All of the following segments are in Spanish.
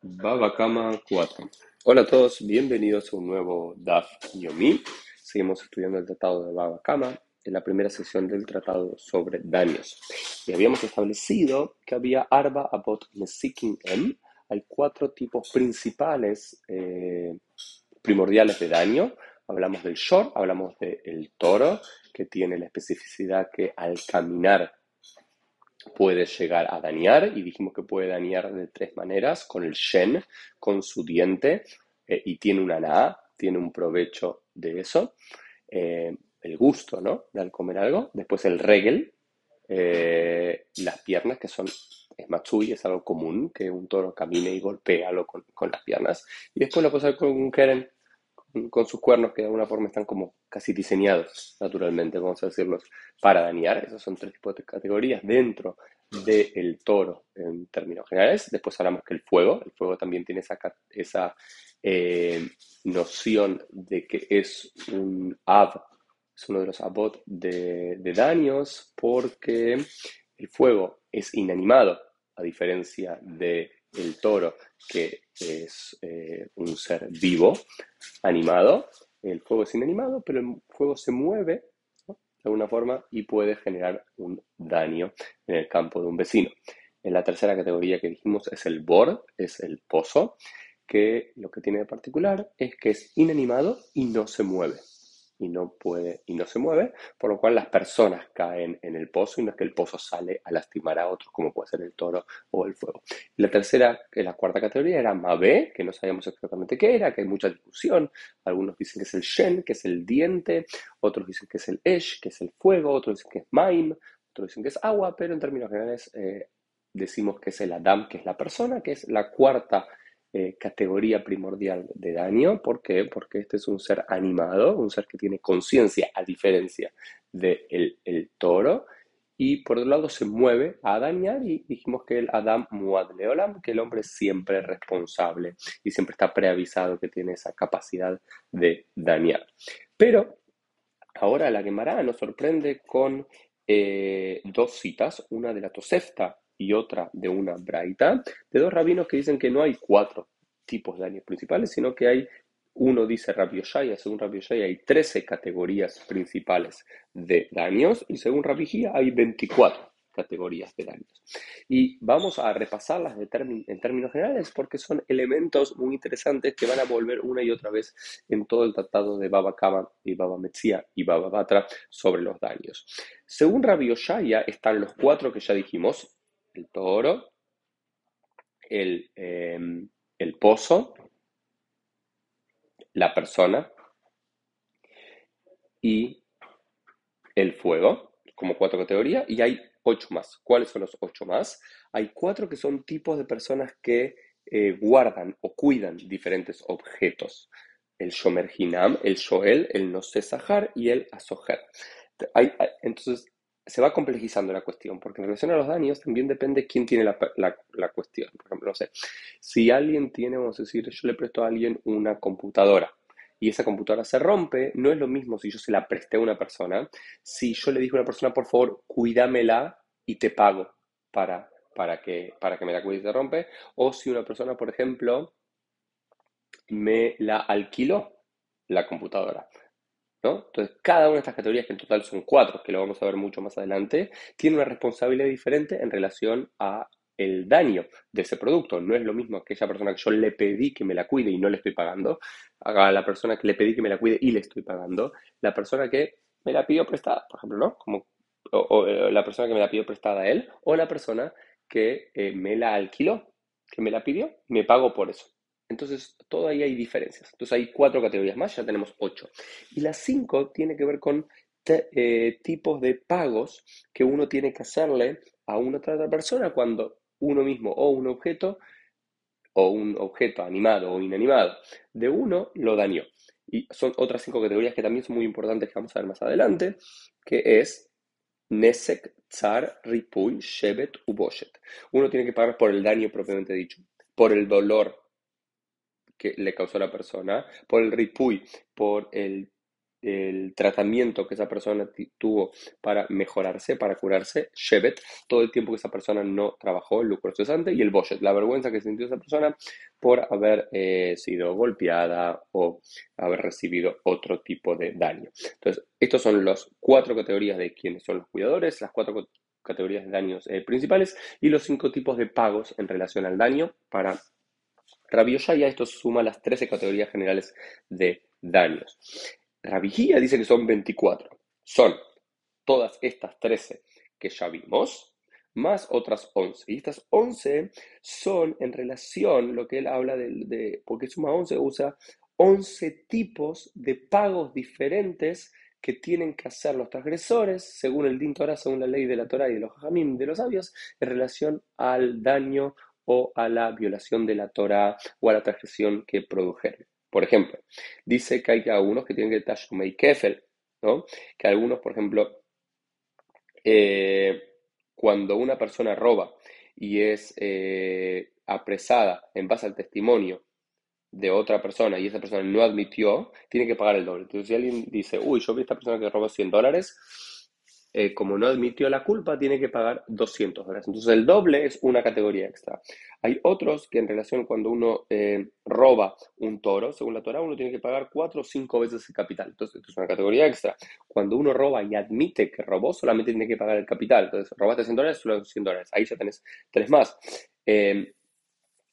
Baba Kama 4. Hola a todos, bienvenidos a un nuevo DAF Yomi. Seguimos estudiando el tratado de Baba Kama en la primera sección del tratado sobre daños. Y habíamos establecido que había Arba Abot Mesikin M. Hay cuatro tipos principales eh, primordiales de daño. Hablamos del short, hablamos del toro, que tiene la especificidad que al caminar puede llegar a dañar y dijimos que puede dañar de tres maneras, con el shen, con su diente eh, y tiene una na, tiene un provecho de eso, eh, el gusto, ¿no? De al comer algo, después el regel, eh, las piernas que son, es matsui, es algo común, que un toro camine y golpee algo con, con las piernas, y después puede hacer con un keren, con sus cuernos que de alguna forma están como casi diseñados naturalmente, vamos a decirlos, para dañar. Esas son tres tipos de categorías dentro del toro en términos generales. Después hablamos que el fuego, el fuego también tiene esa, esa eh, noción de que es un ab, es uno de los abot de, de daños porque el fuego es inanimado, a diferencia de el toro, que es eh, un ser vivo, animado. El fuego es inanimado, pero el fuego se mueve de alguna forma y puede generar un daño en el campo de un vecino. En la tercera categoría que dijimos es el bor, es el pozo, que lo que tiene de particular es que es inanimado y no se mueve y no puede y no se mueve, por lo cual las personas caen en el pozo y no es que el pozo sale a lastimar a otros, como puede ser el toro o el fuego. la tercera, la cuarta categoría era Mabé, que no sabíamos exactamente qué era, que hay mucha discusión. Algunos dicen que es el Shen, que es el diente, otros dicen que es el Esh, que es el fuego, otros dicen que es Maim, otros dicen que es agua, pero en términos generales eh, decimos que es el Adam, que es la persona, que es la cuarta eh, categoría primordial de daño. ¿Por qué? Porque este es un ser animado, un ser que tiene conciencia a diferencia del el toro. Y por otro lado se mueve a dañar y dijimos que el Adam Muad Leolam, que el hombre es siempre responsable y siempre está preavisado que tiene esa capacidad de dañar. Pero ahora la Gemara nos sorprende con eh, dos citas, una de la Tosefta y otra de una braita, de dos rabinos que dicen que no hay cuatro tipos de daños principales, sino que hay, uno dice Rabbi Oshaya, según Rabbi Oshaya hay 13 categorías principales de daños y según Rabbi Gia hay 24 categorías de daños. Y vamos a repasarlas en términos generales porque son elementos muy interesantes que van a volver una y otra vez en todo el tratado de Baba Kama y Baba Metzia y Baba Batra sobre los daños. Según Rabbi Oshaya están los cuatro que ya dijimos, el toro, em, el, pozo, la persona y el fuego, como cuatro categorías, y hay ocho más. ¿Cuáles son los ocho más? Hay cuatro que son tipos de personas que eh, guardan o cuidan diferentes objetos. El Shomer Hinam, el Shoel, el Nose Sahar y el Asoher. entonces, se va complejizando la cuestión, porque en relación a los daños también depende quién tiene la, la, cuestión. Por ejemplo, no sé, si alguien tiene, vamos a decir, yo le presto a alguien una computadora y esa computadora se rompe, no es lo mismo si yo se la presté a una persona, si yo le dije a una persona, por favor, cuídamela y te pago para, para, que, para que me la cuide y se rompe, o si una persona, por ejemplo, me la alquiló la computadora. Entonces, cada una de estas categorías, que en total son cuatro, que lo vamos a ver mucho más adelante, tiene una responsabilidad diferente en relación a el daño de ese producto. No es lo mismo aquella persona que yo le pedí que me la cuide y no le estoy pagando, a la persona que le pedí que me la cuide y le estoy pagando, la persona que me la pidió prestada, por ejemplo, ¿no? Como, o, eh, la persona que me la pidió prestada a él, o la persona que eh, me la alquiló, que me la pidió, me pago por eso. Entonces, todo ahí hay diferencias. Entonces, hay cuatro categorías más, ya tenemos ocho. Y las cinco tiene que ver con eh, tipos de pagos que uno tiene que hacerle a una otra persona cuando uno mismo o un objeto o un objeto animado o inanimado de uno lo dañó. Y son otras cinco categorías que también son muy importantes que vamos a ver más adelante, que es Nesek, Tsar, Ripuy, Shevet, Uboshet. Uno tiene que pagar por el daño propiamente dicho, por el dolor que le causó a la persona, por el ripuy, por el el tratamiento que esa persona tuvo para mejorarse, para curarse, Shevet, todo el tiempo que esa persona no trabajó, el lucro cesante, y el Boshet, la vergüenza que sintió esa persona por haber eh, sido golpeada o haber recibido otro tipo de daño. Entonces, estos son las cuatro categorías de quienes son los cuidadores, las cuatro categorías de daños eh, principales y los cinco tipos de pagos en relación al daño para Rabbi esto suma las 13 categorías generales de daños. Rabbi dice que son 24. Son todas estas 13 que ya vimos, más otras 11. Y estas 11 son en relación, lo que él habla de, porque suma 11, usa 11 tipos de pagos diferentes que tienen que hacer los transgresores, según el Din Torah, según la ley de la Torah y de los Jajamim, de los sabios, en relación al daño o a la violación de la Torah o a la transgresión que produjeron. Por ejemplo, dice que hay algunos que tienen que Tashumei Kefel, ¿no? Que algunos, por ejemplo, eh, cuando una persona roba y es eh, apresada en base al testimonio de otra persona y esa persona no admitió, tiene que pagar el doble. Entonces, si alguien dice, uy, yo vi a esta persona que robó 100 dólares, eh, como no admitió la culpa, tiene que pagar 200 dólares. Entonces, el doble es una categoría extra. Hay otros que en relación cuando uno eh, roba un toro, según la Torah, uno tiene que pagar cuatro o cinco veces el capital. Entonces, esto es una categoría extra. Cuando uno roba y admite que robó, solamente tiene que pagar el capital. Entonces, robaste 100 dólares, solo 100 dólares. Ahí ya tenés tres más. Eh,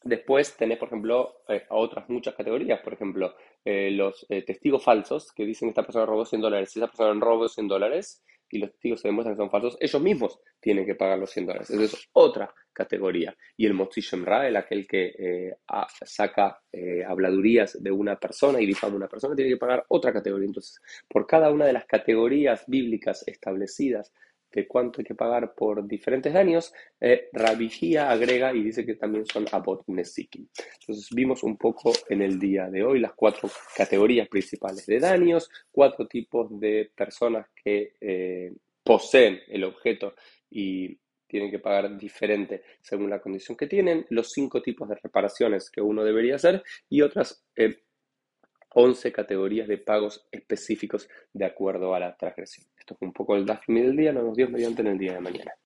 Después tenés, por ejemplo, eh, otras muchas categorías, por ejemplo, los testigos falsos que dicen que esta persona robó 100 dólares. Si esa persona robó 100 dólares y los testigos se demuestran que son falsos, ellos mismos tienen que pagar los 100 dólares. Esa es otra categoría. Y el Motzi Ra, el aquel que saca habladurías de una persona y difama a una persona, tiene que pagar otra categoría. Entonces, por cada una de las categorías bíblicas establecidas de cuánto hay que pagar por diferentes daños, eh, agrega y dice que también son Abot Nesikim. Entonces vimos un poco en el día de hoy las cuatro categorías principales de daños, cuatro tipos de personas que eh, poseen el objeto y tienen que pagar diferente según la condición que tienen, los cinco tipos de reparaciones que uno debería hacer y otras eh, 11 categorías de pagos específicos de acuerdo a la transgresión. Esto fue un poco el DAFMI del día, nos vemos Dios mediante en el día de mañana.